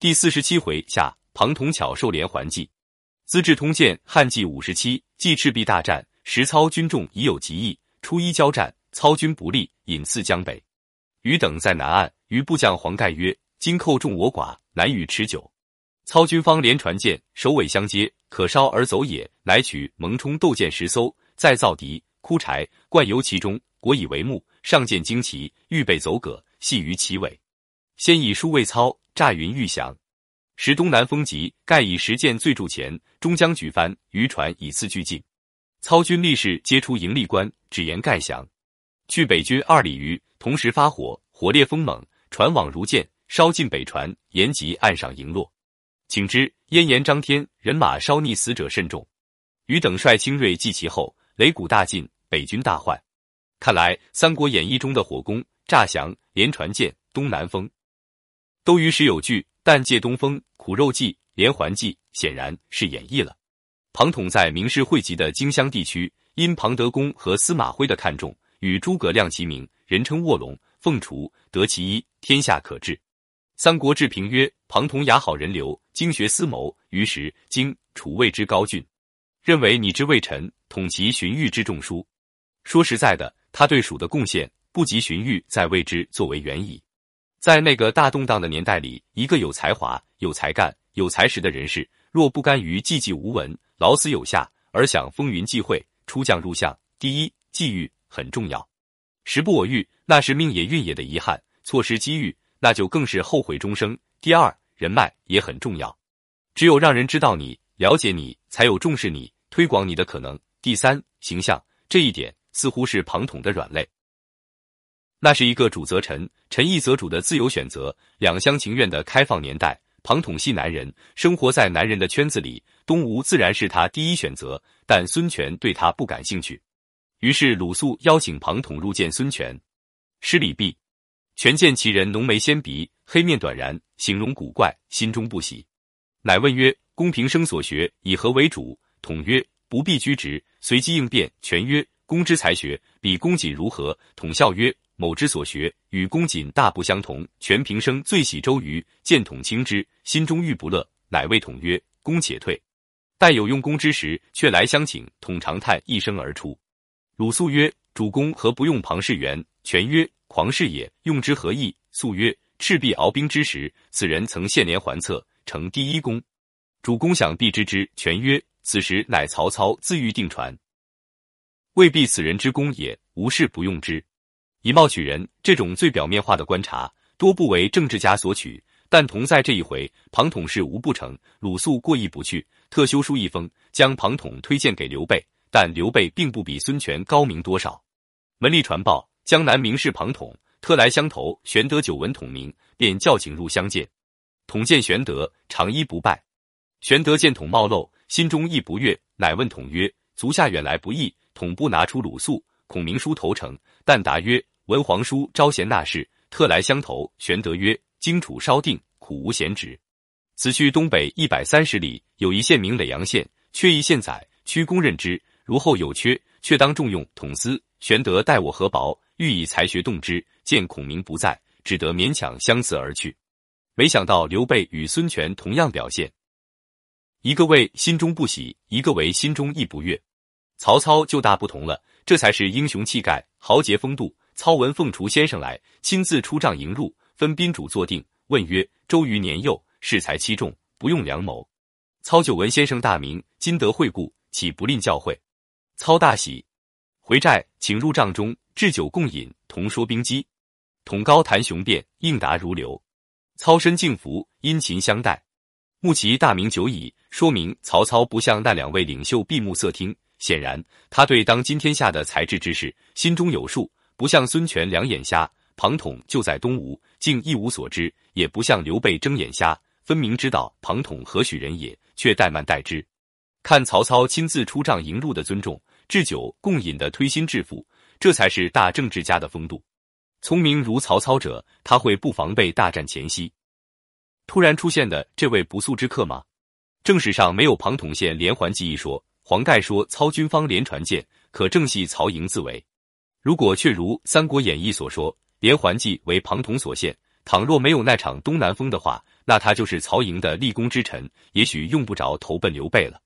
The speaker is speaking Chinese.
第四十七回下，庞统巧授连环计。资治通鉴汉纪五十七，继赤壁大战，时操军众已有疾疫，初一交战，操军不利，引刺江北。余等在南岸，余部将黄盖曰：“今寇众我寡，难与持久。”操军方连船舰，首尾相接，可烧而走也。乃取蒙冲斗舰十艘，再造敌枯柴，灌油其中，裹以帷幕，上舰旌旗，预备走葛，系于其尾。先以书未操，诈云欲降。时东南风急，盖以十箭醉筑前，终将举帆，渔船以次俱进。操军力士皆出营立关，只言盖降。去北军二里余，同时发火，火烈风猛，船网如箭，烧尽北船，沿及岸上营落。请之，烟延张天，人马烧溺，死者甚众。余等率精锐继其后，擂鼓大进，北军大患。看来《三国演义》中的火攻、诈降、连船舰、东南风，都于时有据。但借东风、苦肉计、连环计，显然是演绎了。庞统在名士汇集的荆襄地区，因庞德公和司马徽的看重，与诸葛亮齐名，人称卧龙凤雏，得其一，天下可治。《三国志》评曰：庞统雅好人流，经学思谋，于时荆楚谓之高峻，认为拟之魏臣，统其荀彧之众书。说实在的，他对蜀的贡献，不及荀彧在魏之作为远矣。在那个大动荡的年代里，一个有才华、有才干、有才识的人士，若不甘于寂寂无闻、老死有下，而想风云际会、出将入相，第一际遇很重要。时不我遇，那是命也运也的遗憾；错失机遇，那就更是后悔终生。第二，人脉也很重要，只有让人知道你、了解你，才有重视你、推广你的可能。第三，形象这一点似乎是庞统的软肋。那是一个主则臣，臣义则主的自由选择、两厢情愿的开放年代。庞统系男人，生活在男人的圈子里，东吴自然是他第一选择。但孙权对他不感兴趣，于是鲁肃邀请庞统入见孙权。施礼毕，权见其人浓眉纤鼻，黑面短髯，形容古怪，心中不喜，乃问曰：“公平生所学，以何为主？”统曰：“不必居职，随机应变。”权曰：“公之才学，比公瑾如何？”统笑曰。某之所学与公瑾大不相同。全平生最喜周瑜，见统轻之，心中愈不乐，乃谓统曰：“公且退。”待有用功之时，却来相请。统长叹一声而出。鲁肃曰：“主公何不用庞士元？”权曰：“狂士也，用之何益？”肃曰：“赤壁鏖兵之时，此人曾献连环策，成第一功。主公想必知之。”权曰：“此时乃曹操自欲定传，未必此人之功也。无事不用之。”以貌取人，这种最表面化的观察，多不为政治家所取。但同在这一回，庞统是无不成。鲁肃过意不去，特修书一封，将庞统推荐给刘备。但刘备并不比孙权高明多少。门吏传报，江南名士庞统特来相投。玄德久闻统名，便叫请入相见。统见玄德，长揖不拜。玄德见统貌陋，心中亦不悦，乃问统曰：“足下远来不易。”统不拿出鲁肃、孔明书投诚，但答曰。文皇叔招贤纳士，特来相投。玄德曰：“荆楚稍定，苦无贤职。此去东北一百三十里，有一县名耒阳县，缺一县宰，屈公任之。如后有缺，却当重用。统司玄德待我何薄，欲以才学动之。见孔明不在，只得勉强相辞而去。没想到刘备与孙权同样表现，一个为心中不喜，一个为心中亦不悦。曹操就大不同了，这才是英雄气概、豪杰风度。”操闻凤雏先生来，亲自出帐迎入，分宾主坐定，问曰：“周瑜年幼，恃才欺众，不用良谋。操久闻先生大名，今得会顾，岂不吝教诲？”操大喜，回寨请入帐中，置酒共饮，同说兵机。统高谈雄辩，应答如流。操身敬服，殷勤相待。慕其大名久矣，说明曹操不像那两位领袖闭目塞听，显然他对当今天下的才智之士心中有数。不像孙权两眼瞎，庞统就在东吴，竟一无所知；也不像刘备睁眼瞎，分明知道庞统何许人也，却怠慢待之。看曹操亲自出帐迎入的尊重，置酒共饮的推心置腹，这才是大政治家的风度。聪明如曹操者，他会不防备大战前夕突然出现的这位不速之客吗？正史上没有庞统献连环计一说。黄盖说操军方连船舰，可正系曹营自为。如果确如《三国演义》所说，连环计为庞统所献，倘若没有那场东南风的话，那。他就是曹营的立功之臣，也许用不着投奔刘备了。